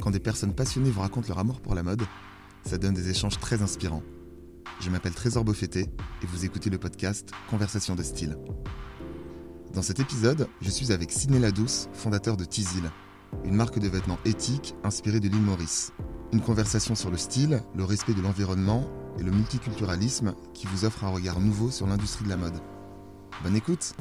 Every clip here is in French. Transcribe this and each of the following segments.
Quand des personnes passionnées vous racontent leur amour pour la mode, ça donne des échanges très inspirants. Je m'appelle Trésor Beaufetté et vous écoutez le podcast Conversation de style. Dans cet épisode, je suis avec Sidney Ladouce, fondateur de Tizil, une marque de vêtements éthiques inspirée de l'île Maurice. Une conversation sur le style, le respect de l'environnement et le multiculturalisme qui vous offre un regard nouveau sur l'industrie de la mode. Bonne écoute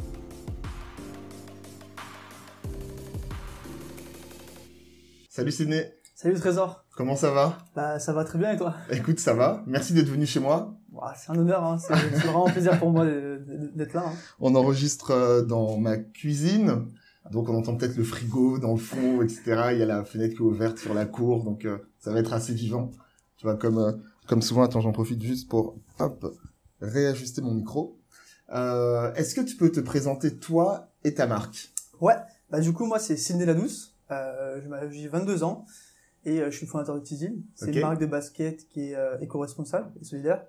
Salut Sidney Salut Trésor Comment ça va? Bah ça va très bien et toi? Écoute, ça va. Merci d'être venu chez moi. C'est un honneur, hein. c'est vraiment un plaisir pour moi d'être là. hein. On enregistre euh, dans ma cuisine. Donc on entend peut-être le frigo dans le fond, etc. Il y a la fenêtre qui est ouverte sur la cour, donc euh, ça va être assez vivant. Tu vois, comme euh, comme souvent, attends, j'en profite juste pour hop réajuster mon micro. Euh, Est-ce que tu peux te présenter toi et ta marque? Ouais, bah du coup moi c'est Sidney Ladouce, euh, j'ai 22 ans et euh, je suis le fondateur de Tizil. C'est une marque de basket qui est euh, éco-responsable et solidaire,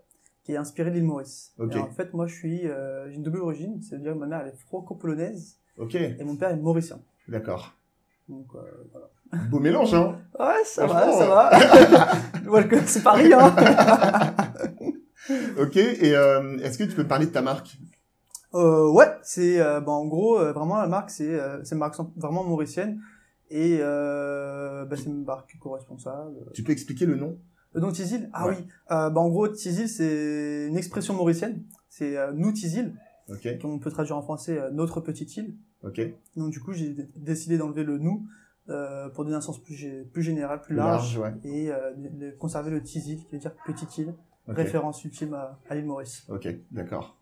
qui est inspirée de l'île Maurice. Ok. Et en fait moi je suis, euh, j'ai une double origine, c'est-à-dire que ma mère elle est franco-polonaise Ok, et mon père est mauricien. d'accord. Donc euh, voilà. Beau mélange, hein Ouais, ça va, ça va. Welcome, c'est Paris, hein. Ok, et euh, est-ce que tu peux parler de ta marque? Euh, ouais, c'est euh, bah, en gros vraiment la marque c'est euh, c'est une marque vraiment mauricienne et euh, bah, c'est une marque éco-responsable. Tu peux expliquer le nom? Euh, donc Tizil, ah Ouais. oui, euh, bah, en gros Tizil c'est une expression mauricienne, c'est euh, nous Tizil, Ok, qu'on peut traduire en français euh, notre petite île. ok. Donc du coup j'ai décidé d'enlever le nous euh, pour donner un sens plus, plus général, plus large, large, ouais. et euh, de- conserver le Tizil qui veut dire petite île, référence ultime à, à l'île Maurice. Ok, d'accord.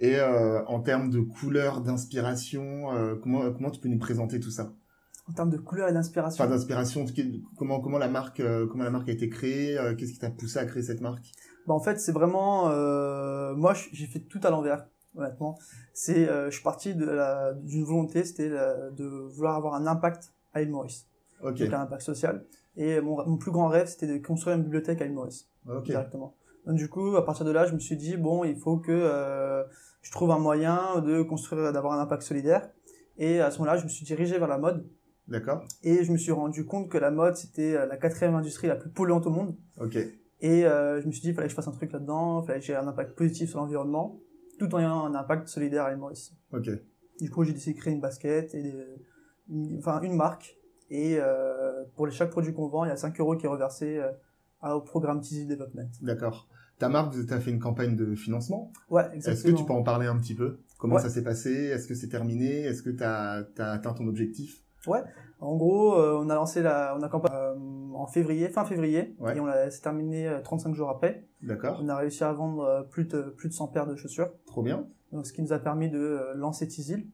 Et euh, en termes de couleur, d'inspiration, euh, comment comment tu peux nous présenter tout ça? En termes de couleur et d'inspiration. Enfin, d'inspiration, comment comment la marque euh, comment la marque a été créée euh, Qu'est-ce qui t'a poussé à créer cette marque? Bah en fait c'est vraiment euh, moi j'ai fait tout à l'envers honnêtement. C'est euh, je suis parti de la d'une volonté c'était de vouloir avoir un impact à l'île Maurice. Ok, donc un impact social. Et mon, mon plus grand rêve c'était de construire une bibliothèque à l'île Maurice ok, directement. Donc du coup à partir de là je me suis dit bon il faut que euh, je trouve un moyen de construire d'avoir un impact solidaire. Et à ce moment-là je me suis dirigé vers la mode d'accord, et je me suis rendu compte que la mode c'était euh, la quatrième industrie la plus polluante au monde ok, et euh, je me suis dit, il fallait que je fasse un truc là-dedans, il fallait que j'ai un impact positif sur l'environnement, tout en ayant un impact solidaire à l'île Maurice. ok, Du coup, j'ai décidé de créer une basket, et des- une, enfin une marque, et euh, pour chaque produit qu'on vend, il y a 5 euros qui est reversé euh, au programme Tizzy Development. d'accord. Ta marque, tu as fait une campagne de financement? Ouais, Est-ce que exactement. tu peux en parler un petit peu? Comment Ouais. ça s'est passé? Est-ce que c'est terminé? Est-ce que tu as, atteint ton objectif? En gros, euh, on a lancé la, on a campagne euh, en février, fin février, Ouais. et on l'a, c'est terminé euh, 35 jours après. D'accord, On a réussi à vendre euh, plus de, plus de 100 paires de chaussures. trop bien. donc ce qui nous a permis de euh, lancer Tizil.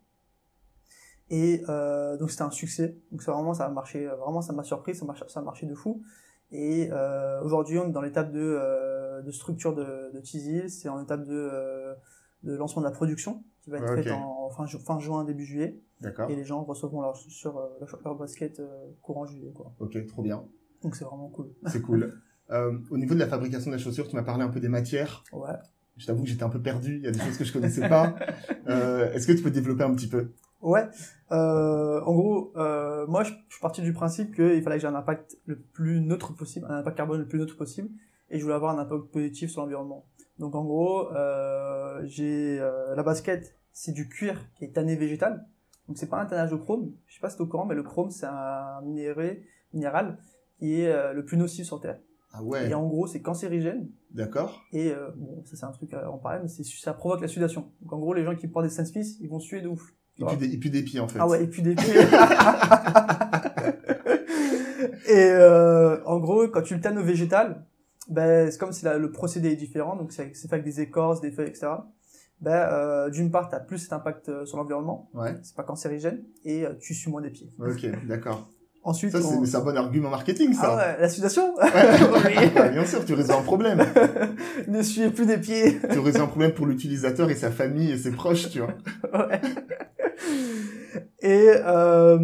Et euh, donc c'était un succès. Donc c'est vraiment ça a marché, euh, vraiment ça m'a surpris, ça marche, ça a marché de fou. Et euh, aujourd'hui on est dans l'étape de, euh, de structure de, de Tizil, c'est en étape de, euh, de lancement de la production qui va être Ok. faite en, en fin, ju- fin juin début juillet. D'accord, Et les gens recevront leur sur euh, leur, basket euh, courant juillet quoi. ok, trop bien. Donc c'est vraiment cool. C'est cool. Euh, au niveau de la fabrication de la chaussure, tu m'as parlé un peu des matières. Ouais. Je t'avoue que j'étais un peu perdu. Il y a des choses que je connaissais pas. Euh, Est-ce que tu peux développer un petit peu? Ouais. Euh, en gros, moi, je, je suis parti du principe qu'il fallait que j'ai un impact le plus neutre possible, un impact carbone le plus neutre possible, et je voulais avoir un impact positif sur l'environnement. Donc, en gros, j'ai la basket, c'est du cuir qui est tanné végétal. Donc, c'est pas un tannage de chrome. Je sais pas si t'es au courant, mais le chrome, c'est un minéré, minéral qui est euh, le plus nocif sur Terre. Ah ouais, Et en gros, c'est cancérigène. d'accord. Et euh, bon, ça c'est un truc à en parler, mais c'est ça provoque la sudation. Donc, en gros, les gens qui portent des Smith, ils vont suer de ouf. Et puis, des, et puis des pieds en fait. Ah ouais, et puis des pieds. et euh, en gros, quand tu le tannes au végétal, ben, c'est comme si la- le procédé est différent, donc c'est fait avec des écorces, des feuilles, etc. Ben, euh, d'une part, tu as plus cet impact euh, sur l'environnement, Ouais. c'est pas cancérigène, et euh, tu sues moins des pieds. Ok, d'accord. Ensuite, Ça, c'est on- c'est un bon argument marketing, ah ça. ouais, la sudation Ouais. Bien sûr, tu résous un problème. Ne suez plus des pieds tu résous un problème pour l'utilisateur et sa famille et ses proches, tu vois. Ouais. Et euh,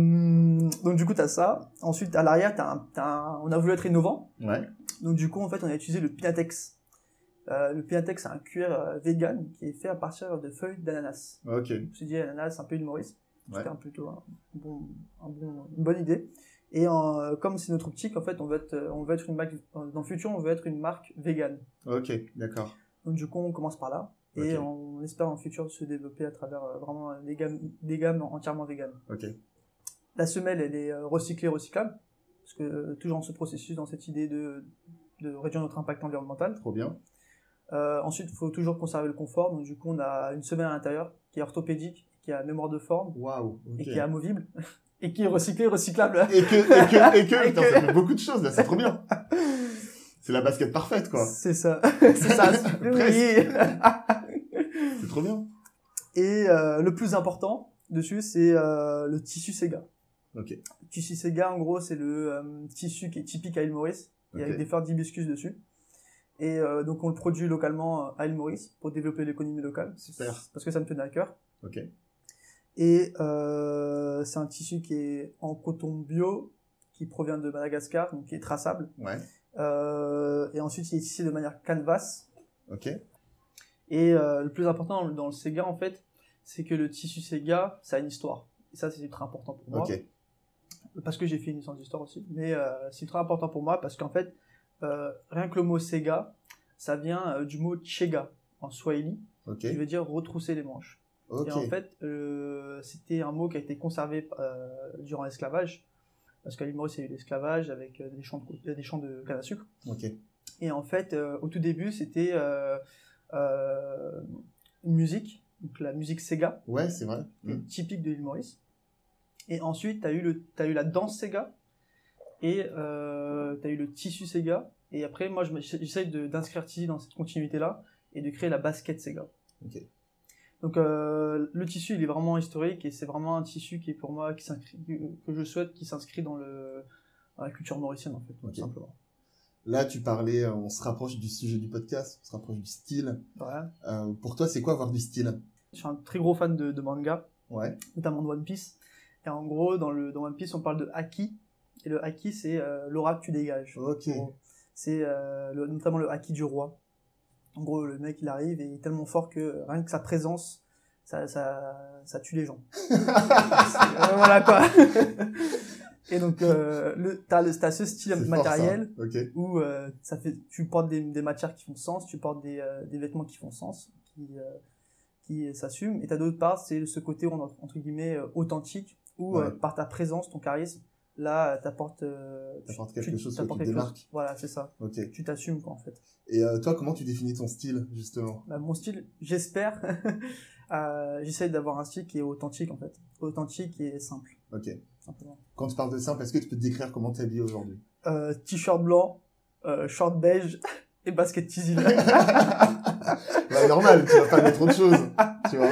donc du coup t'as ça. Ensuite à l'arrière t'as un, t'as un- on a voulu être innovant. Ouais. Donc du coup en fait on a utilisé le Pinatex. Euh, le Pinatex c'est un cuir euh, vegan qui est fait à partir de feuilles d'ananas. Ok. Je me suis dit ananas c'est un peu Maurice. Ouais. C'était un plutôt un bon, un bon- une bonne idée. Et en- comme c'est notre optique, en fait, on veut être, on veut être une marque, dans le futur, on veut être une marque vegan. Ok, d'accord. Donc du coup, on commence par là. Et on espère en futur se développer à travers euh, vraiment des gammes, des gammes entièrement véganes. Ok. La semelle, elle est euh, recyclée, recyclable. Parce que euh, toujours dans ce processus, dans cette idée de, de réduire notre impact environnemental. Trop bien. Euh, ensuite, il faut toujours conserver le confort. Donc du coup, on a une semelle à l'intérieur qui est orthopédique, qui a mémoire de forme Waouh. et ok. qui est amovible. et qui est recyclée, recyclable. Et que, et que, et que, Et putain, que- ça fait beaucoup de choses là, c'est trop bien. C'est la basket parfaite quoi. C'est ça. c'est ça. oui. C'est trop bien. Et euh, le plus important dessus, c'est euh, le tissu Sega. Ok. Le tissu Sega, en gros, c'est le euh, tissu qui est typique à l'île Maurice, et Ok. avec des fleurs d'hibiscus dessus. Et euh, donc, on le produit localement euh, à l'île Maurice pour développer l'économie locale. Super. Parce que ça me tenait à cœur. Ok. Et euh, c'est un tissu qui est en coton bio, qui provient de Madagascar, donc qui est traçable. Ouais. Euh, et ensuite, il est tissé de manière canvas. Ok. Et euh, le plus important dans le- Sega, en fait, c'est que le tissu Sega, ça a une histoire. Et ça, c'est très important pour moi. Ok. Parce que j'ai fait une licence d'histoire aussi. Mais euh, c'est très important pour moi parce qu'en fait, euh, rien que le mot Sega, ça vient euh, du mot Chega en Swahili, qui veut dire retrousser les manches. Et en fait, euh, c'était un mot qui a été conservé euh, durant l'esclavage. Parce qu'à l'île Maurice, il y a eu l'esclavage avec des champs de, des champs de canne à sucre. Et en fait, au tout début, c'était une musique, donc la musique Sega, Ouais, c'est vrai. Mm. typique de l'île Maurice. Et ensuite, tu as, eu le- t'as eu la danse Sega, et euh, tu as eu le tissu Sega. Et après, moi, j'essaye de- d'inscrire Tizi dans cette continuité-là, et de créer la basket Sega. Ok. Donc euh, le tissu, il est vraiment historique, et c'est vraiment un tissu qui est pour moi, qui s'inscrit, que je souhaite qui s'inscrit dans, le, dans la culture mauricienne, en fait, Ok. tout simplement. Là, tu parlais, euh, on se rapproche du sujet du podcast, on se rapproche du style. Voilà. Euh, pour toi, c'est quoi avoir du style? Je suis un très gros fan de, de manga. Ouais. notamment de One Piece. Et en gros, dans, le, dans One Piece, on parle de haki. Et le haki, c'est euh, l'aura que tu dégages. Ok. C'est euh, notamment le haki du roi. En gros, le mec, il arrive et il est tellement fort que euh, rien que sa présence, ça, ça, ça tue les gens. Voilà quoi. et donc, euh, le, t'as, le, t'as ce style C'est fort, matériel ça. Où euh, ça fait, tu portes des, des matières qui font sens, tu portes des, euh, des vêtements qui font sens, qui, qui s'assument. Et t'as d'autre part, c'est ce côté entre, guillemets authentique, où Ouais. par ta présence, ton charisme, là, t'apportes, euh, T'apportes quelque tu- chose t'apportes qui te quelque chose. démarque. Voilà, c'est ça. Ok. Tu t'assumes quoi en fait. Et euh, toi, comment tu définis ton style, justement? Bah, mon style, j'espère, euh, j'essaie d'avoir un style qui est authentique en fait, authentique et simple, Ok. simplement. Quand tu parles de simple, est-ce que tu peux te décrire comment tu habillé aujourd'hui? Euh, t-shirt blanc, euh, short beige et basket Tizil. Bah, normal, tu vas pas mettre autre chose, tu vois.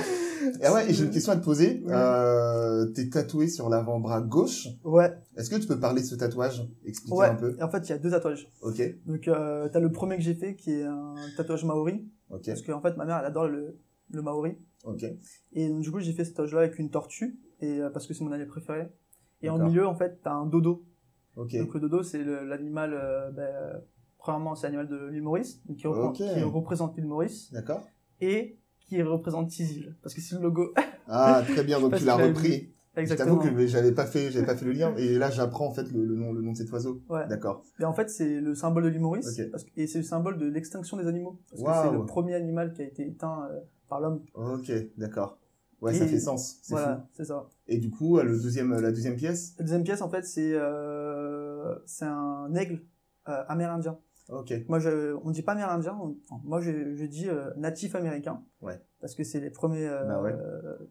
Et ah ouais, j'ai une question à te poser. Euh, t'es tatoué sur l'avant-bras gauche. ouais, Est-ce que tu peux parler de ce tatouage? Expliquer ouais. un peu. En fait, il y a deux tatouages. Ok. Donc, euh, t'as le premier que j'ai fait qui est un tatouage maori. Ok. Parce qu'en fait, ma mère, elle adore le, le maori. Ok. Et donc, du coup, j'ai fait ce tatouage-là avec une tortue. Et, euh, parce que c'est mon animal préféré. Et en milieu, en fait, t'as un dodo. Ok. Donc, le dodo, c'est l'animal, euh, ben, euh, premièrement, c'est l'animal de l'île Maurice. Qui, reprend- Ok. qui représente l'île Maurice. D'accord. Et qui représente Tizil. Parce que c'est le logo. Ah, très bien. Donc tu l'as repris. Exactement. t'avoue que j'avais pas fait, j'avais pas fait le lien. Et là, j'apprends en fait le, le nom, le nom de cet oiseau. Ouais. D'accord. Et en fait, c'est le symbole de l'île Maurice. Ok. parce que- et c'est le symbole de l'extinction des animaux. Parce que c'est le premier animal qui a été éteint euh, par l'homme. Ok. D'accord. Ouais, ça Et- fait sens. C'est Voilà, fou. c'est ça. Et du coup, le deuxième, la deuxième pièce? La deuxième pièce, en fait, c'est euh, c'est un aigle euh, amérindien. Ok. Moi, je, on dit pas amérindien, on- enfin, moi je, je dis euh, natif américain. Ouais. Parce que c'est les premiers, euh, Bah ouais.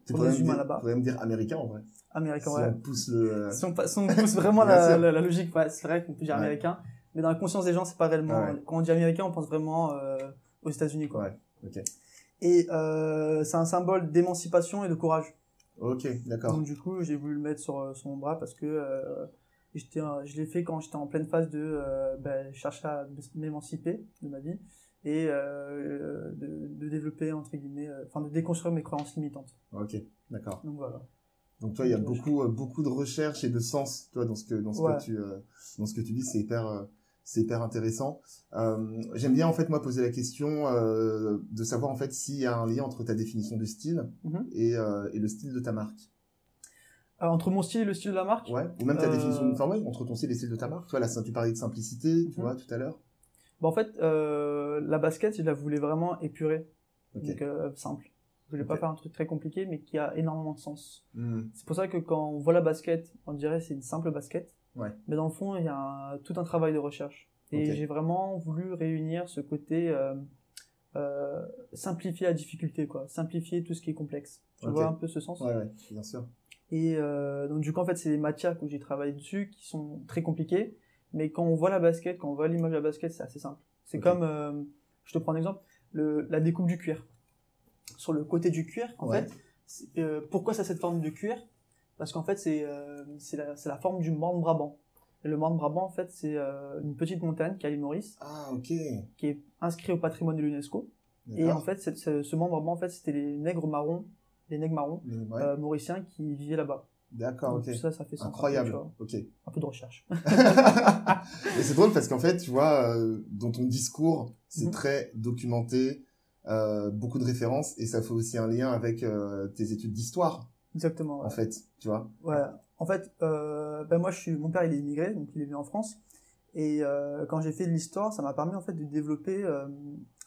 Tu premiers humains là-bas. pourrais me dire américain en vrai. Américains, si ouais. on pousse le. euh, Si on, pa- si on pousse vraiment la, la, la logique, ouais, c'est vrai qu'on peut dire Ouais. américain. Mais dans la conscience des gens, c'est pas réellement. Ah ouais. Quand on dit américain, on pense vraiment euh, aux États-Unis, quoi. Ouais. Ok. Et euh, c'est un symbole d'émancipation et de courage. Ok. D'accord. Donc du coup, j'ai voulu le mettre sur, euh, sur mon bras parce que euh, j'étais, je l'ai fait quand j'étais en pleine phase de euh, ben, chercher à m'émanciper de ma vie et euh, de, de développer entre guillemets, euh, enfin de déconstruire mes croyances limitantes. Ok. D'accord. Donc voilà. Donc toi, il y a beaucoup, euh, beaucoup de recherche et de sens, toi, dans ce que, dans ce Ouais. que tu, euh, dans ce que tu dis, c'est hyper, euh, c'est hyper intéressant. Euh, J'aime bien en fait moi poser la question euh, de savoir en fait s'il y a un lien entre ta définition de style Mhm. et, euh, et le style de ta marque. Ah, entre mon style et le style de la marque Ouais. Ou même ta Euh, définition, ouais, entre ton style et le style de ta marque. Là, tu parlais de simplicité, tu Mhm. vois, tout à l'heure. Bah, En fait, euh, la basket, je la voulais vraiment épurée, Ok. donc euh, simple. Je voulais pas faire un truc très compliqué, mais qui a énormément de sens. Hmm. C'est pour ça que quand on voit la basket, on dirait c'est une simple basket. Ouais. Mais dans le fond, il y a un- tout un travail de recherche. Et j'ai vraiment voulu réunir ce côté euh, euh, simplifier la difficulté, quoi. Simplifier tout ce qui est complexe. Tu vois un peu ce sens? Ouais, ouais, bien sûr. Et euh, donc du coup, en fait, c'est des matières que j'ai travaillé dessus qui sont très compliquées. Mais quand on voit la basket, quand on voit l'image de la basket, c'est assez simple. C'est comme, euh, je te prends un exemple, le, la découpe du cuir. Sur le côté du cuir, en Ouais. fait, euh, pourquoi ça a cette forme de cuir? Parce qu'en fait, c'est la, la forme du Morne Brabant. Et le Morne Brabant, en fait, c'est une petite montagne qui à l'île Maurice, Ah, ok. qui est inscrit au patrimoine de l'UNESCO. Et en fait, ce, ce Brabant, en fait, c'était les nègres marrons, les nègres marrons ouais. euh, mauriciens qui vivaient là-bas. D'accord, ok. tout ça, ça fait sens. Incroyable. Ok. Un peu de recherche. Et c'est drôle parce qu'en fait, tu vois, euh, dans ton discours, c'est Mhm. très documenté, euh, beaucoup de références, et ça fait aussi un lien avec tes études d'histoire, Exactement. ouais. en fait, tu vois. Ouais. En fait, ben moi, je suis, mon père, il est immigré, donc il est venu en France. Et quand j'ai fait de l'histoire, ça m'a permis en fait de développer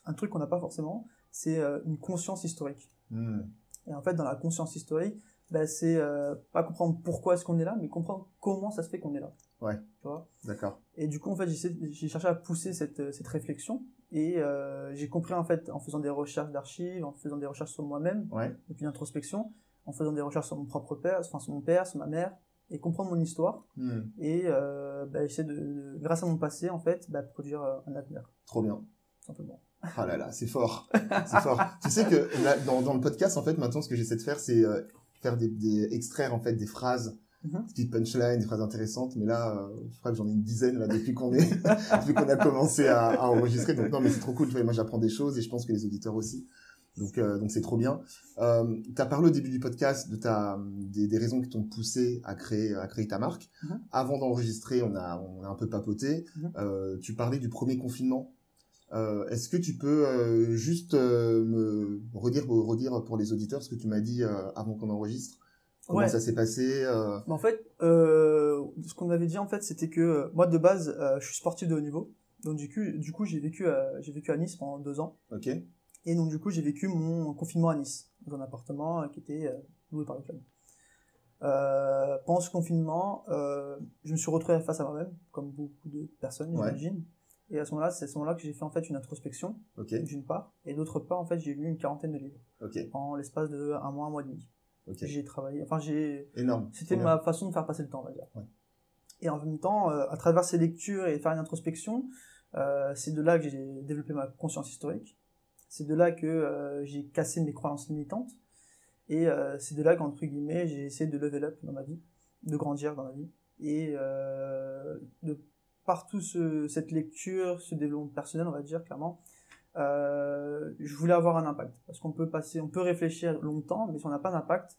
un truc qu'on n'a pas forcément, c'est une conscience historique. Hmm. Et en fait, dans la conscience historique, ben, c'est euh, pas comprendre pourquoi est-ce qu'on est là, mais comprendre comment ça se fait qu'on est là. Ouais. Tu vois? D'accord. Et du coup, en fait, j'ai cherché à pousser cette, euh, cette réflexion. Et euh, j'ai compris, en fait, en faisant des recherches d'archives, en faisant des recherches sur moi-même, Ouais. donc une introspection, en faisant des recherches sur mon propre père, enfin sur mon père, sur ma mère, et comprendre mon histoire, Hmm. et euh, bah, essayer de, de- grâce à mon passé, en fait, bah, produire un avenir, Trop bien. simplement. Ah là là, c'est fort. C'est fort. tu sais que là, dans, dans le podcast, en fait, maintenant, ce que j'essaie de faire, c'est euh, faire des, des extraire en fait des phrases, Mhm. des petites punchlines, des phrases intéressantes. Mais là, euh, je crois que j'en ai une dizaine là depuis qu'on est, depuis qu'on a commencé à, à enregistrer. Donc non, mais c'est trop cool. Tu vois, moi, j'apprends des choses et je pense que les auditeurs aussi. Donc euh, donc c'est trop bien. Euh, tu as parlé au début du podcast de ta des, des raisons qui t'ont poussé à créer à créer ta marque. Mhm. Avant d'enregistrer, on a on a un peu papoté. Mhm. Euh, tu parlais du premier confinement. Euh, Est-ce que tu peux euh, juste euh, me redire, redire pour les auditeurs ce que tu m'as dit euh, avant qu'on enregistre? Comment Ouais. ça s'est passé Mais en fait, euh, ce qu'on avait dit, en fait, c'était que moi, de base, euh, je suis sportif de haut niveau. Donc, du coup, du coup j'ai vécu, j'ai vécu à Nice pendant deux ans. Ok. Et donc, du coup, j'ai vécu mon confinement à Nice, dans un appartement qui était euh, loué par le club. Euh, pendant ce confinement, euh, je me suis retrouvé face à moi-même, comme beaucoup de personnes, Ouais. Et à ce moment-là, c'est à ce moment-là que j'ai fait en fait une introspection, d'une part, et d'autre part, en fait, j'ai lu une quarantaine de livres en l'espace de un mois, un mois et demi. J'ai travaillé, enfin, j'ai, Énorme. c'était ma façon de faire passer le temps, on va dire. Ouais. Et en même temps, euh, à travers ces lectures et faire une introspection, euh, c'est de là que j'ai développé ma conscience historique. C'est de là que euh, j'ai cassé mes croyances limitantes. Et c'est de là qu'entre guillemets, j'ai essayé de level up dans ma vie, de grandir dans ma vie. Et de par tout ce, cette lecture, ce développement personnel, on va dire clairement, euh, je voulais avoir un impact. Parce qu'on peut passer, on peut réfléchir longtemps, mais si on n'a pas d'impact,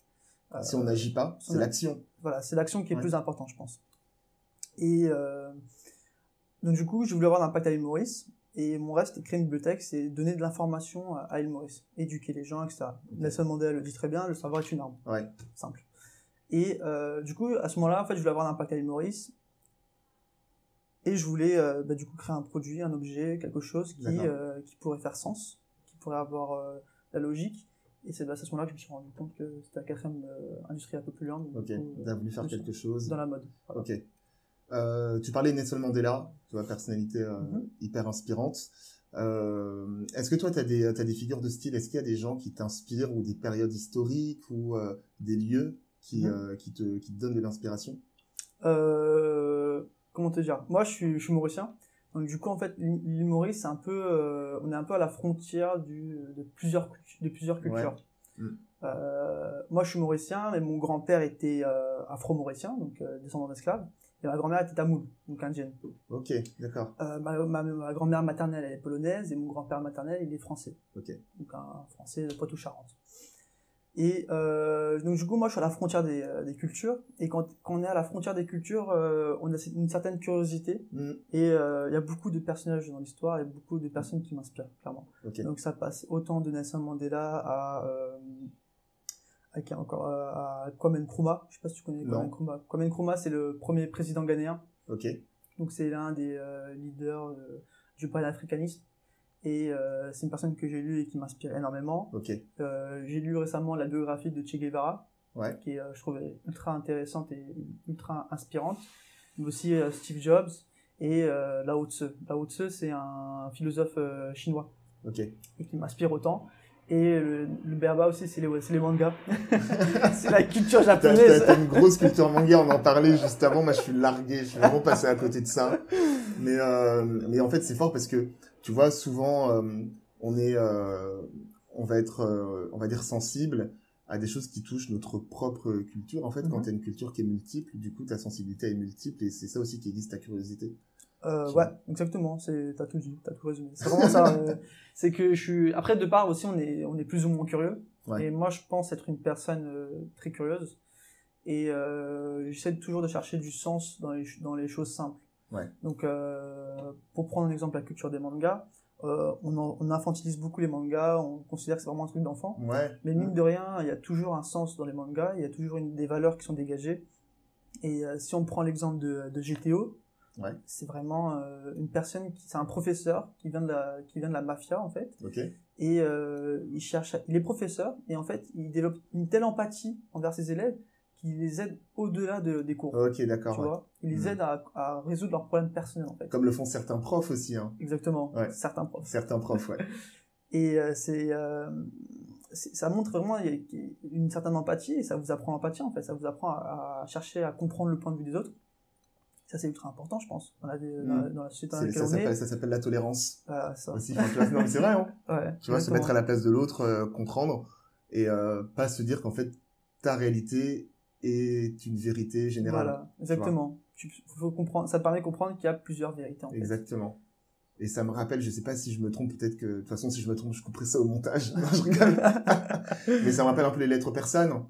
bien. Si on n'agit pas, c'est l'action. voilà, c'est l'action qui est Ouais. plus importante, je pense. Et euh, donc du coup, je voulais avoir un impact à l'île Maurice. Et mon rêve, c'était de créer une bibliothèque, c'est donner de l'information à l'île Maurice, éduquer les gens, etc. Ok. Nelson Mandela le dit très bien, le savoir est une arme. Ouais. Simple. Et euh, du coup, à ce moment-là, en fait, je voulais avoir un impact à l'île Maurice. Et je voulais euh, bah, du coup créer un produit, un objet, quelque chose qui, euh, qui pourrait faire sens, qui pourrait avoir euh, la logique. Et c'est à ce moment-là que je me suis rendu compte que c'était la quatrième euh, industrie la plus polluante. donc, Ok. du coup, Tu as voulu faire quelque chose. dans la mode. Voilà. Ok. Tu parlais de Nelson Mandela, tu vois, personnalité Mhm. hyper inspirante. Est-ce que toi, tu as des, t'as des figures de style? Est-ce qu'il y a des gens qui t'inspirent ou des périodes historiques ou des lieux qui, Mhm. qui, te, qui te donnent de l'inspiration? Euh, comment te dire Moi, je suis, je suis mauricien. Donc du coup, en fait, l'île Maurice, c'est un peu, euh, on est un peu à la frontière du, de plusieurs, de plusieurs cultures. Ouais. Mm. Euh, moi, je suis mauricien, mais mon grand-père était euh, afro-mauricien, donc descendant d'esclaves, et ma grand-mère était tamoule, donc indienne. Ok, d'accord. Ma ma, ma grand-mère maternelle, elle est polonaise, et mon grand-père maternel, il est français. Ok. Donc un français de Poitou-Charentes. Et euh, donc du coup, moi, je suis à la frontière des, euh, des cultures. Et quand, quand on est à la frontière des cultures, euh, on a une certaine curiosité. Hmm, Et euh, il y a beaucoup de personnages dans l'histoire, il y a beaucoup de personnes qui m'inspirent, clairement. Donc ça passe autant de Nelson Mandela à, euh, avec encore à Kwame Nkrumah. Je sais pas si tu connais Kwame. Nkrumah. Kwame Nkrumah, c'est le premier président ghanéen. Ok. Donc c'est l'un des leaders du panafricanisme. Et euh, c'est une personne que j'ai lue et qui m'inspire énormément. Ok. Euh, j'ai lu récemment la biographie de Che Guevara, Ouais. qui est, euh, je trouvais, ultra intéressante et ultra inspirante. Mais aussi euh, Steve Jobs et euh, Lao Tse. Lao Tse, c'est un philosophe chinois Ok. et qui m'inspire autant. Et le, le berba aussi, c'est les, mangas. c'est la culture japonaise. t'as une grosse culture manga, on en parlait juste avant. Moi, je suis largué, je suis vraiment passé à côté de ça. Mais, euh, mais en fait, c'est fort parce que, tu vois, souvent, euh, on est, euh, on va être, euh, on va dire sensible à des choses qui touchent notre propre culture. En fait, quand Mhm. t'as une culture qui est multiple, du coup, ta sensibilité est multiple et c'est ça aussi qui aiguise ta curiosité. Euh, ouais, exactement. T'as tout dit, t'as tout résumé. C'est vraiment ça. euh, c'est que je suis. Après, de part aussi, on est, on est plus ou moins curieux. Ouais. Et moi, je pense être une personne euh, très curieuse. Et j'essaie toujours de chercher du sens dans les, ch- dans les choses simples. Ouais. Donc, euh, pour prendre un exemple, la culture des mangas, euh, on, en- on infantilise beaucoup les mangas, on considère que c'est vraiment un truc d'enfant. Ouais. Mais mine de rien, il y a toujours un sens dans les mangas, il y a toujours une, des valeurs qui sont dégagées. Et euh, si on prend l'exemple de, de GTO, Ouais. c'est vraiment une personne qui, c'est un professeur qui vient de la, qui vient de la mafia en fait, et il cherche, à- il est professeur et en fait il développe une telle empathie envers ses élèves qu'il les aide au-delà de, des cours. Ok, tu d'accord. ouais. vois, il les Mhm. aide à, à résoudre leurs problèmes personnels en fait. Comme le font certains profs aussi, hein. Exactement, Ouais. certains profs. Certains profs, ouais. Et euh, c'est, euh, c'est- ça montre vraiment une certaine empathie et ça vous apprend l'empathie en fait. Ça vous apprend à, à chercher à comprendre le point de vue des autres. Ça c'est ultra important, je pense, dans la, vie- dans la- société dans laquelle ça on est. s'appelle, ça s'appelle la tolérance ça. aussi. Tu non, mais c'est vrai, hein. Ouais, Tu vois, se mettre à la place de l'autre, euh, comprendre, et pas se dire qu'en fait, ta réalité est une vérité générale. Voilà, exactement. Tu, faut comprendre, ça permet de comprendre qu'il y a plusieurs vérités en fait. Exactement. Et ça me rappelle, je sais pas si je me trompe, peut-être que, de toute façon, si je me trompe, je couperai ça au montage. Non, je rigole. Mais ça me rappelle un peu les lettres persanes.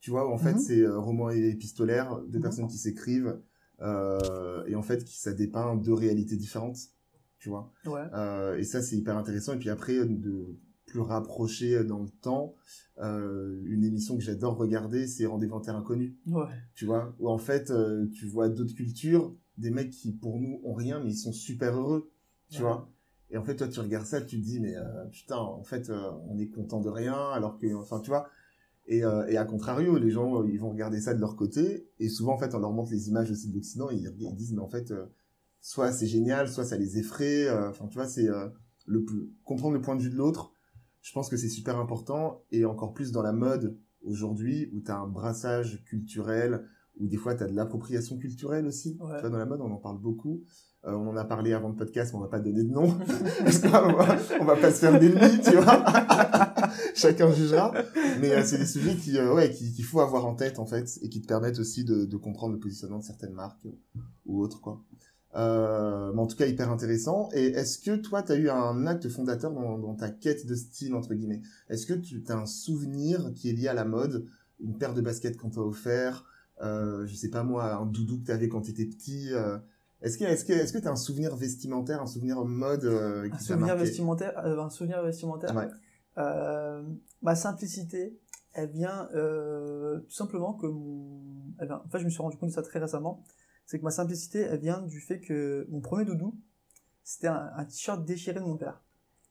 Tu vois, où en fait, Mhm. c'est euh, roman épistolaire, deux personnes qui s'écrivent, euh, et en fait, qui, ça dépeint deux réalités différentes. Tu vois. Ouais. Euh, et ça, c'est hyper intéressant. Et puis après, de plus rapprocher dans le temps, euh, une émission que j'adore regarder, c'est Rendez-vous en Terre Inconnue. Ouais. Tu vois, où en fait, euh, tu vois d'autres cultures, des mecs qui, pour nous, ont rien, mais ils sont super heureux. Tu Ouais. vois. Et en fait, toi, tu regardes ça, tu te dis, mais euh, putain, en fait, euh, on est content de rien, alors que, enfin, tu vois. Et, euh, et à contrario, les gens, euh, ils vont regarder ça de leur côté, et souvent, en fait, on leur montre les images aussi de l'Occident, et ils, ils disent, mais en fait, euh, soit c'est génial, soit ça les effraie. euh, Enfin, tu vois, c'est euh, le plus comprendre le point de vue de l'autre. Je pense que c'est super important, et encore plus dans la mode aujourd'hui, où tu as un brassage culturel, où des fois tu as de l'appropriation culturelle aussi. Ouais. Tu vois, dans la mode, on en parle beaucoup. Euh, on en a parlé avant le podcast, mais on va pas donner de nom. Parce qu'on va, on va pas se faire d'ennemis, tu vois. Chacun jugera. Mais euh, c'est des sujets qui, euh, ouais, qui- qu'il faut avoir en tête, en fait, et qui te permettent aussi de, de comprendre le positionnement de certaines marques euh, ou autres, quoi. Euh, mais en tout cas, hyper intéressant. Et est-ce que toi, tu as eu un acte fondateur dans, dans ta quête de style, entre guillemets? Est-ce que tu as un souvenir qui est lié à la mode? Une paire de baskets qu'on t'a offert euh, Je sais pas moi, un doudou que tu avais quand tu étais petit euh, Est-ce que est-ce que est-ce que tu as un souvenir vestimentaire, un souvenir mode euh, qui Un souvenir vestimentaire, euh, un souvenir vestimentaire? Ouais. Euh, ma simplicité, elle vient euh, tout simplement que mon... elle vient- En fait, je me suis rendu compte de ça très récemment. C'est que ma simplicité, elle vient du fait que mon premier doudou, c'était un, un t-shirt déchiré de mon père.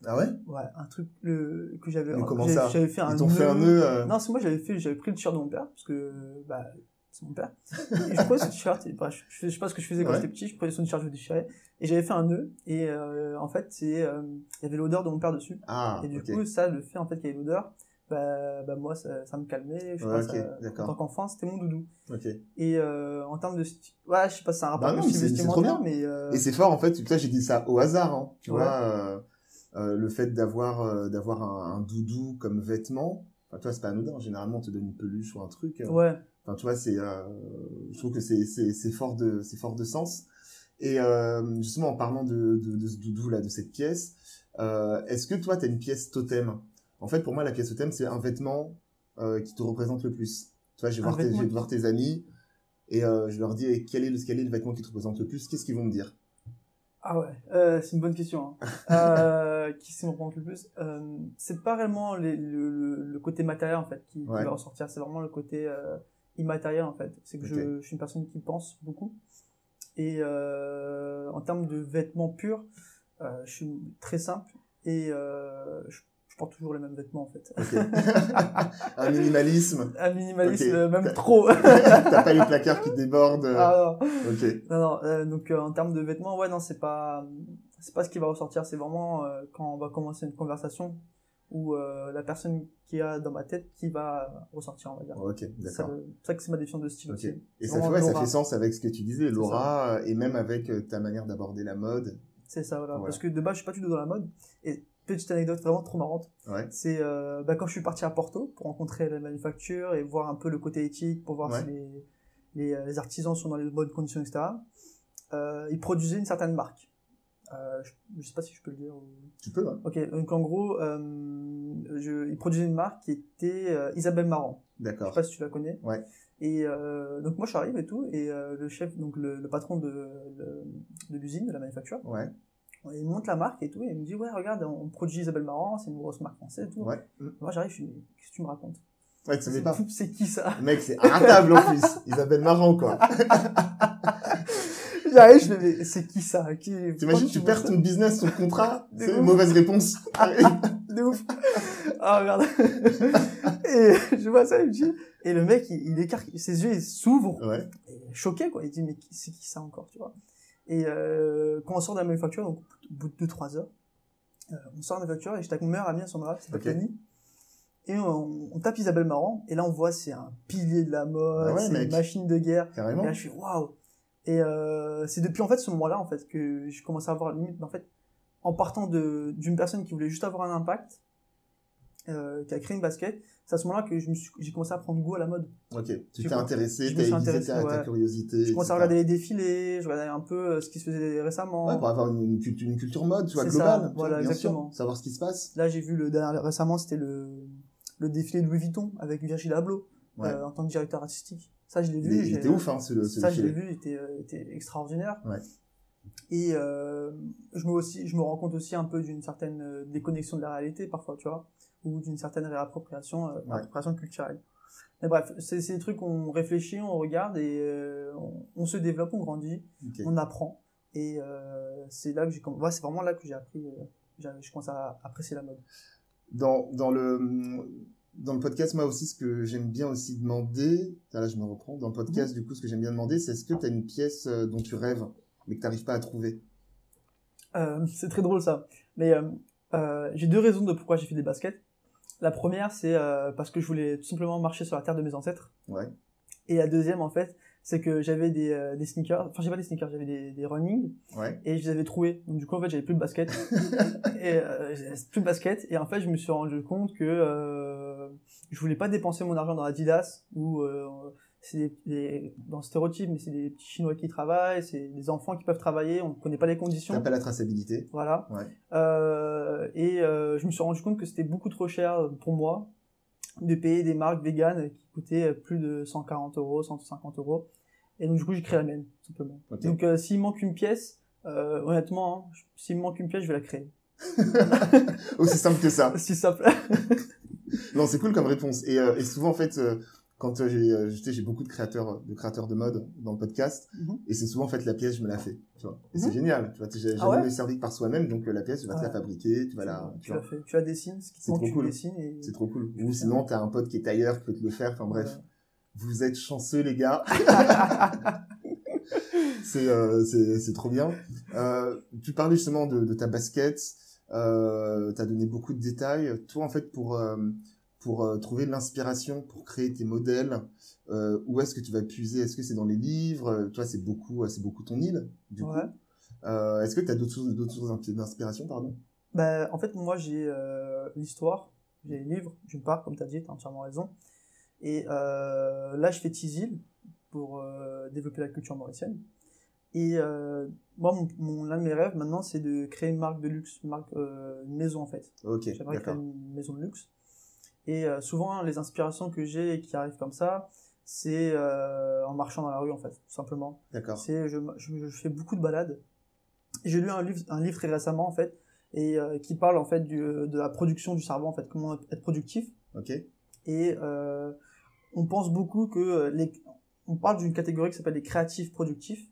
Ah ouais? Ouais, un truc le, que j'avais. Mais comment j'avais- ça? J'avais fait un Ils t'ont fait un nœud euh, Non, c'est moi j'avais fait, j'avais pris le t-shirt de mon père parce que bah c'est mon père. Et je prenais ce t-shirt, bah, je, je, sais pas ce que je faisais quand Ouais. j'étais petit, je prenais son t-shirt, je le déchirais et j'avais fait un nœud et euh, en fait c'est euh, il y avait l'odeur de mon père dessus. Ah, Et du coup, ça, le fait en fait qu'il y ait l'odeur, bah, bah moi, ça, ça me calmait. Je Ouais, pas, ok, ça- en tant qu'enfant, c'était mon doudou. Et euh, en termes de style, ouais, je sais pas, c'est un rapport Bah non, mais c'est- trop bien. mais euh, Et c'est fort en fait. Là, j'ai dit ça au hasard. Hein, tu Ouais. vois, euh, le fait d'avoir d'avoir un, un doudou comme vêtement. Enfin, toi, c'est pas anodin. Généralement, on te donne une peluche ou un truc. ouais, Enfin, tu vois, c'est, je trouve que c'est, c'est, fort de, c'est fort de sens. Et justement, en parlant de, de, de ce doudou là, de cette pièce, est-ce que toi, t'as une pièce totem? En fait, pour moi, la pièce totem, c'est un vêtement euh, qui te représente le plus. Tu vois, je vais, voir tes, je vais voir tes amis et euh, je leur dis eh, quel est, le, quel est le vêtement qui te représente le plus? Qu'est-ce qu'ils vont me dire? Ah ouais, euh, c'est une bonne question. Hein. qui c'est mon point le plus? C'est pas réellement les, le, le, côté matériel en fait qui, qui va ressortir, c'est vraiment le côté immatériel en fait. C'est que je, je, suis une personne qui pense beaucoup et en termes de vêtements purs, je suis très simple et je porte toujours les mêmes vêtements en fait. un minimalisme. Un minimalisme, même trop. T'as pas les placards qui débordent. Ah non. Non non. Euh, donc euh, en termes de vêtements, ouais non c'est pas c'est pas ce qui va ressortir. C'est vraiment euh, quand on va commencer une conversation où la personne qui a dans ma tête qui va ressortir on va dire. Ok d'accord. C'est ça que c'est ma définition de style. Et ça fait, ça fait sens avec ce que tu disais, Laura, et même avec ta manière d'aborder la mode. C'est ça voilà. Parce que de base je suis pas du tout dans la mode et petite anecdote vraiment trop marrante. Ouais. C'est euh, bah, quand je suis parti à Porto pour rencontrer la manufacture et voir un peu le côté éthique, pour voir si les, les, euh, les, artisans sont dans les bonnes conditions, etc. Euh, ils produisaient une certaine marque. Euh, je, je, sais pas si je peux le dire. Ou... Tu peux. Ok, donc en gros, je, ils produisaient une marque qui était Isabelle Marant. D'accord. Je sais pas si tu la connais. Ouais. Et donc moi je arrive et tout, et le chef, donc le, le patron de, de, de l'usine, de la manufacture, ouais il monte la marque et tout, et il me dit, ouais, regarde, on produit Isabelle Marant, c'est une grosse marque française et tout. Ouais. Moi, j'arrive, je suis, qu'est-ce que tu me racontes? Ouais, tu savais pas. C'est qui ça? Mec, c'est arrêtable en plus. Isabelle Marant, quoi. J'arrive, je me dis, c'est qui ça? Qui... T'imagines, tu, perds ton business, ton contrat? C'est une mauvaise réponse. de ouf. Ah, merde. et je vois ça, il me dit, et le mec, il, il écarte, ses yeux, s'ouvrent. Ouais. choqué, quoi. Il dit, mais c'est qui ça encore, tu vois? Et euh, quand on sort de la manufacture, donc au bout de 2-3 heures, euh, on sort de la manufacture et j'étais avec mon meilleur ami à son bras, c'est okay. Et on, on, tape Isabelle Marant, et là on voit c'est un pilier de la mode, ah ouais, c'est une machine de guerre. Carrément. Et là je suis waouh. Et euh, c'est depuis en fait ce moment-là en fait que j'ai commencé à avoir la limite. En fait, en partant de d'une personne qui voulait juste avoir un impact, euh, qui a créé une basket, c'est à ce moment-là que j'ai commencé à prendre goût à la mode. Ok. Tu t'es intéressé, t'as aiguisé ta, ta, curiosité. Je commençais à regarder les défilés, je regardais un peu euh, ce qui se faisait récemment. Ouais, pour avoir une, une, culture, une culture mode, tu vois, globale. Ça, voilà, exactement. Sûr, savoir ce qui se passe. Là, j'ai vu le dernier, récemment, c'était le, le défilé de Louis Vuitton avec Virgil Abloh, ouais. euh, en tant que directeur artistique. Ça, je l'ai vu. Il était ouf, hein, ce, Ça, je l'ai vu, il était, euh, était extraordinaire. Ouais. Et euh, je me aussi, je me rends compte aussi un peu d'une certaine déconnexion de la réalité parfois, tu vois, ou d'une certaine réappropriation, euh, Ouais. réappropriation culturelle. Mais bref, c'est des trucs qu'on réfléchit, on regarde et euh, on, on se développe, on grandit, on apprend. Et euh, c'est là que j'ai, ouais, c'est vraiment là que j'ai appris, euh, je commence à apprécier la mode. Dans, dans le, dans le podcast, moi aussi, ce que j'aime bien aussi demander, là, je me reprends, dans le Mhm. podcast, du coup, ce que j'aime bien demander, c'est est-ce que tu as une pièce dont tu rêves, mais que tu n'arrives pas à trouver? Euh, c'est très drôle ça. Mais euh, euh, j'ai deux raisons de pourquoi j'ai fait des baskets. La première, c'est euh, parce que je voulais tout simplement marcher sur la terre de mes ancêtres. Ouais. Et la deuxième, en fait, c'est que j'avais des, euh, des sneakers, enfin j'ai pas des sneakers, j'avais des, des running Ouais. et je les avais troués. Donc du coup, en fait, j'avais plus de basket. et euh, plus de basket. Et en fait, je me suis rendu compte que euh, je voulais pas dépenser mon argent dans Adidas ou euh, c'est des, des- dans le stéréotype, mais c'est des petits Chinois qui travaillent, c'est des enfants qui peuvent travailler, on connaît pas les conditions. T'as pas la traçabilité. Voilà. Ouais. Euh, et euh, je me suis rendu compte que c'était beaucoup trop cher pour moi de payer des marques véganes qui coûtaient plus de 140 euros, 150 euros. Et donc du coup, j'ai créé la mienne, simplement. Donc euh, s'il manque une pièce, euh, honnêtement, hein, s'il me manque une pièce, je vais la créer. Aussi simple que ça. Si simple. Non, c'est cool comme réponse. Et, euh, et souvent, en fait, euh, quand euh, j'ai, euh, tu sais, j'ai beaucoup de créateurs, de créateurs de mode dans le podcast, Mhm. et c'est souvent en fait la pièce, je me la fais. Tu vois. Et c'est Mhm. génial. Tu vois, j'ai Ah jamais ouais servi que par soi-même, donc euh, la pièce, tu vas te la Ouais. fabriquer, tu vas la, tu tu vois. la fais, tu la dessines, ce qui te C'est trop tu cool. dessines et C'est trop cool. Ou sinon, t'as un pote qui est tailleur qui peut te le faire. Enfin bref, vous êtes chanceux les gars. c'est euh, c'est c'est trop bien. Euh, tu parlais justement de, de ta basket. Euh, t'as donné beaucoup de détails. Toi, en fait, pour euh, pour euh, trouver de l'inspiration, pour créer tes modèles, euh, où est-ce que tu vas puiser? Est-ce que c'est dans les livres? Euh, Toi, c'est beaucoup, c'est beaucoup ton île. Du Ouais. coup, est-ce que d'autres sources, d'autres sources d'inspiration, pardon? Bah, en fait, moi, j'ai l'histoire, j'ai les livres, d'une part, comme tu as dit, tu as entièrement raison. Et là, je fais Tizil pour développer la culture mauricienne. Et euh, moi, mon, mon- l'un de mes rêves maintenant, c'est de créer une marque de luxe, une, marque, euh, une maison en fait. Ok, J'aimerais créer une maison de luxe. Et euh, souvent, les inspirations que j'ai et qui arrivent comme ça, c'est euh, en marchant dans la rue en fait, tout simplement. D'accord. C'est je, je, je fais beaucoup de balades J'ai lu un livre, un livre très récemment en fait, et euh, qui parle en fait du, de la production du cerveau en fait, comment être productif. Ok. Et euh, on pense beaucoup que les, on parle d'une catégorie qui s'appelle les créatifs productifs,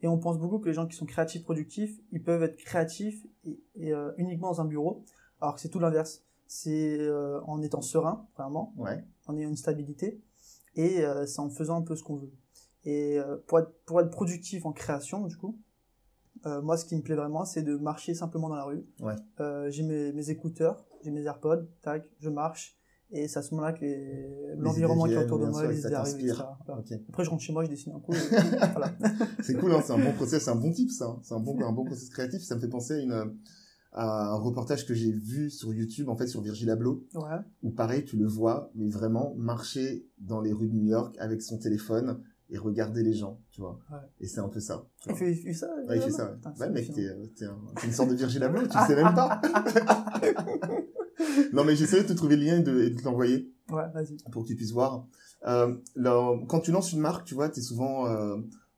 et on pense beaucoup que les gens qui sont créatifs productifs, ils peuvent être créatifs et, euh, uniquement dans un bureau, alors que c'est tout l'inverse. C'est euh, en étant serein, vraiment, Ouais. en ayant une stabilité, et euh, c'est en faisant un peu ce qu'on veut. Et euh, pour, être, pour être productif en création, du coup, euh, moi, ce qui me plaît vraiment, c'est de marcher simplement dans la rue. Ouais. Euh, j'ai mes, mes écouteurs, j'ai mes AirPods, tac, je marche, et c'est à ce moment-là que les- l'environnement qui est autour de moi, les idées ça arrivent. Voilà. Ok. Après, je rentre chez moi, je dessine un coup. voilà. C'est cool, hein, c'est un bon process, c'est un bon type, ça. hein. C'est un bon, un bon process créatif. Ça me fait penser à, une, un reportage que j'ai vu sur YouTube, en fait, sur Virgil Abloh, Ouais. où pareil, tu le vois, mais vraiment marcher dans les rues de New York avec son téléphone et regarder les gens, tu vois. Ouais. Et c'est un peu ça. tu Il fait, il fait ça Ouais, il fait ça. Ouais, Putain, c'est ouais mec, t'es, t'es, un- t'es une sorte de Virgil Abloh, tu le sais même pas. non, mais j'essaie de te trouver le lien et de, et de te l'envoyer Ouais, vas-y. pour que tu puisses voir. Euh, là, quand tu lances une marque, tu vois, tu es souvent, euh,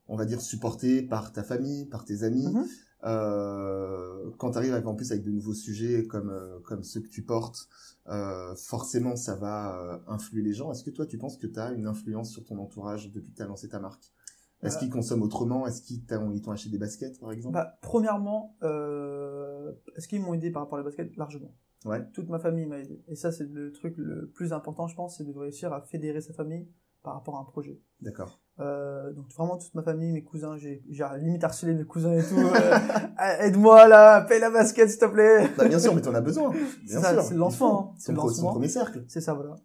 on va dire, supporté par ta famille, par tes amis. Mhm. Euh, quand tu arrives avec, en plus avec de nouveaux sujets comme, euh, comme ceux que tu portes, euh, forcément, ça va euh, influer les gens. Est-ce que toi, tu penses que tu as une influence sur ton entourage depuis que tu as lancé ta marque? Est-ce Bah. qu'ils consomment autrement? Est-ce qu'ils t'ont acheté des baskets, par exemple? Bah, premièrement, euh, est-ce qu'ils m'ont aidé par rapport à la basket? Largement. Ouais. Toute ma famille m'a aidé. Et ça, c'est le truc le plus important, je pense, c'est de réussir à fédérer sa famille par rapport à un projet. D'accord. Euh, donc vraiment toute ma famille, mes cousins, j'ai limite harcelé mes cousins et tout. euh, Aide-moi là, paye la basket s'il te plaît. Bah, bien sûr, mais t'en as besoin. C'est Bien ça, sûr. c'est le lancement, hein. C'est le lancement. premier cercle. C'est ça, voilà.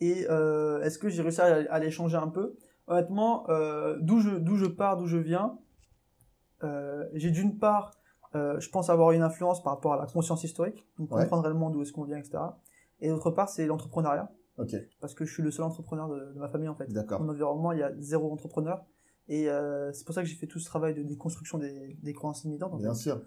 Et euh, est-ce que j'ai réussi à, à les changer un peu? Honnêtement, euh, d'où je, d'où je pars, d'où je viens, euh, j'ai d'une part, euh, je pense avoir une influence par rapport à la conscience historique, donc Ouais. comprendre réellement d'où est-ce qu'on vient, etc. Et d'autre part, c'est l'entrepreneuriat, Ok, parce que je suis le seul entrepreneur de, de ma famille en fait. d'accord. Mon environnement, il y a zéro entrepreneur. Et euh, c'est pour ça que j'ai fait tout ce travail de déconstruction des, des croyances limitantes. En fait. Bien sûr.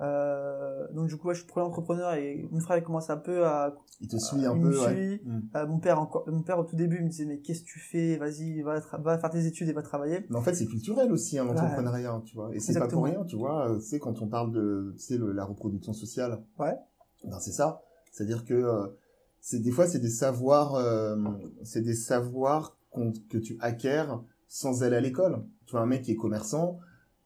Euh, donc du coup, ouais, je suis premier entrepreneur et mon frère il commence un peu à Il te suit un il peu, me ouais. suit. Mm. Euh, mon père encore, mon père au tout début il me disait mais qu'est-ce que tu fais? Vas-y, va, faire tes études et va travailler. Mais en fait, c'est culturel aussi, hein, Ouais. l'entrepreneuriat, tu vois. Et c'est pas pour rien, tu vois. sais, quand on parle de, le- la reproduction sociale. Ouais. Ben, c'est ça. C'est-à-dire que, c'est, des fois, c'est des savoirs, euh, c'est des savoirs que tu acquiers sans aller à l'école. Tu vois, un mec qui est commerçant,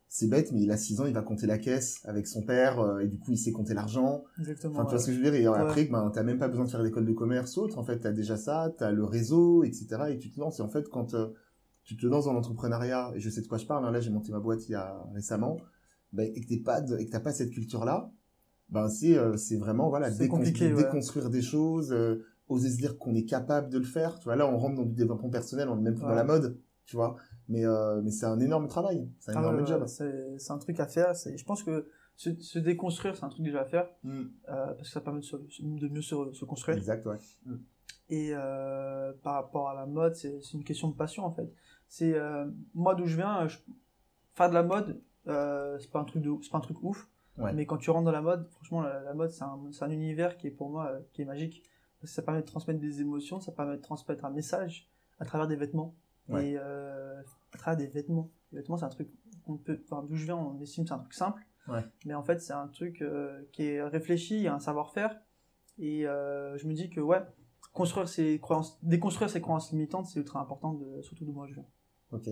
c'est bête, mais il a 6 ans, il va compter la caisse avec son père, euh, et du coup, il sait compter l'argent. Exactement. Enfin, tu vois ouais. ce que je veux dire? Et après, ben, t'as même pas besoin de faire l'école de commerce autre. En fait, t'as déjà ça, t'as le réseau, etc. Et tu te lances. Et en fait, quand euh, tu te lances dans l'entrepreneuriat, et je sais de quoi je parle, hein, là, j'ai monté ma boîte il y a récemment, ben, et que t'es pas, de- et que t'as pas cette culture-là, ben, c'est, euh, c'est vraiment, voilà, décon- ouais. déconstruire des choses, euh, oser se dire qu'on est capable de le faire. Tu vois, là, on rentre dans du développement personnel, on est même plus Ouais. dans la mode, tu vois. Mais, euh, mais c'est un énorme travail. C'est un Ah énorme job. c'est c'est un truc à faire. c'est- Je pense que se, se déconstruire c'est un truc déjà à faire Mm. euh, parce que ça permet de, se- de mieux se, se construire. Exact, ouais. Et euh, par rapport à la mode, c'est c'est une question de passion en fait. C'est euh, moi d'où je viens, je- faire de la mode, euh, c'est pas un truc de, c'est pas un truc ouf. Ouais. Mais quand tu rentres dans la mode, franchement, la, la mode c'est un, univers qui est pour moi euh, qui est magique parce que ça permet de transmettre des émotions, ça permet de transmettre un message à travers des vêtements Ouais. et euh, à travers des vêtements. Les vêtements c'est un truc qu'on peut, enfin d'où je viens, on estime que c'est un truc simple. Ouais. Mais en fait, c'est un truc euh, qui est réfléchi, il y a un savoir-faire. Et euh, je me dis que ouais, construire ses croyances, déconstruire ses croyances limitantes, c'est ultra important, de, surtout d'où moi je viens. Ok.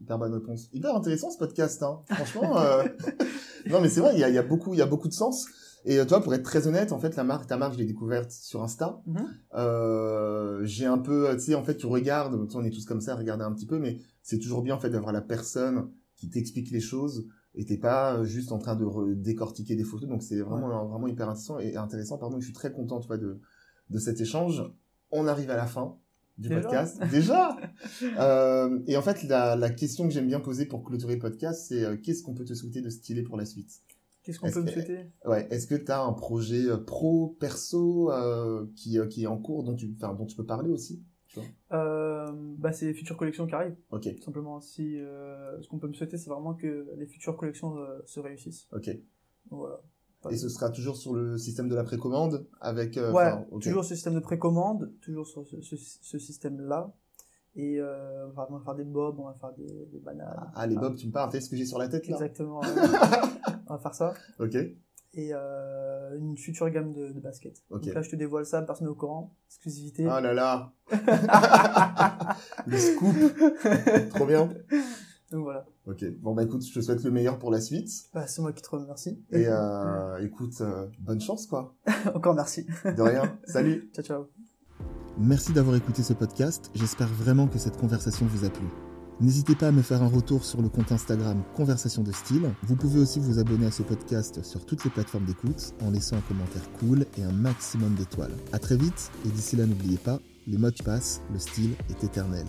Hyper bonne réponse. Hyper intéressant ce podcast, hein. Franchement, euh... non mais c'est vrai, il y a, il y a beaucoup, il y a beaucoup de sens. Et euh, toi, pour être très honnête, en fait, la marque, ta marque, je l'ai découverte sur Insta. Mhm. Euh, j'ai un peu, tu sais, en fait, tu regardes, on est tous comme ça, regarder un petit peu, mais c'est toujours bien en fait d'avoir la personne qui t'explique les choses et t'es pas euh, juste en train de décortiquer des photos. Donc c'est vraiment, vraiment hyper intéressant et intéressant. Pardon, je suis très content, tu vois, de de cet échange. On arrive à la fin du Déjà podcast. Déjà. Euh, et en fait, la, la question que j'aime bien poser pour clôturer le podcast, c'est euh, qu'est-ce qu'on peut te souhaiter de stylé pour la suite? Qu'est-ce qu'on peut me souhaiter? Ouais. Est-ce que tu as un projet euh, pro, perso euh, qui, qui est en cours dont tu, dont tu peux parler aussi? Bah, C'est les futures collections qui arrivent. Ok. Tout simplement, si, ce qu'on peut me souhaiter, c'est vraiment que les futures collections se réussissent. Ok. Voilà. Et ce sera toujours sur le système de la précommande avec. euh, ouais, toujours ce système de précommande, toujours sur ce, ce- ce système-là. Et euh, on, va, on va faire des bobs, on va faire des, des bananes. Ah, les bobs, tu me parles, tu sais ce que j'ai sur la tête là Exactement. on va faire ça. Ok. Et euh, une future gamme de, de basket. Ok. Donc là, je te dévoile ça, personne n'est au courant. Exclusivité. Oh là là Le scoop Trop bien Donc voilà. Ok, bon bah écoute, je te souhaite le meilleur pour la suite. Bah, c'est moi qui te remercie. Et euh, écoute, euh, bonne chance quoi. Encore merci. De rien. Salut Ciao, ciao. Merci d'avoir écouté ce podcast, j'espère vraiment que cette conversation vous a plu. N'hésitez pas à me faire un retour sur le compte Instagram Conversation de Style. Vous pouvez aussi vous abonner à ce podcast sur toutes les plateformes d'écoute en laissant un commentaire cool et un maximum d'étoiles. A très vite et d'ici là n'oubliez pas, les modes passent, le style est éternel.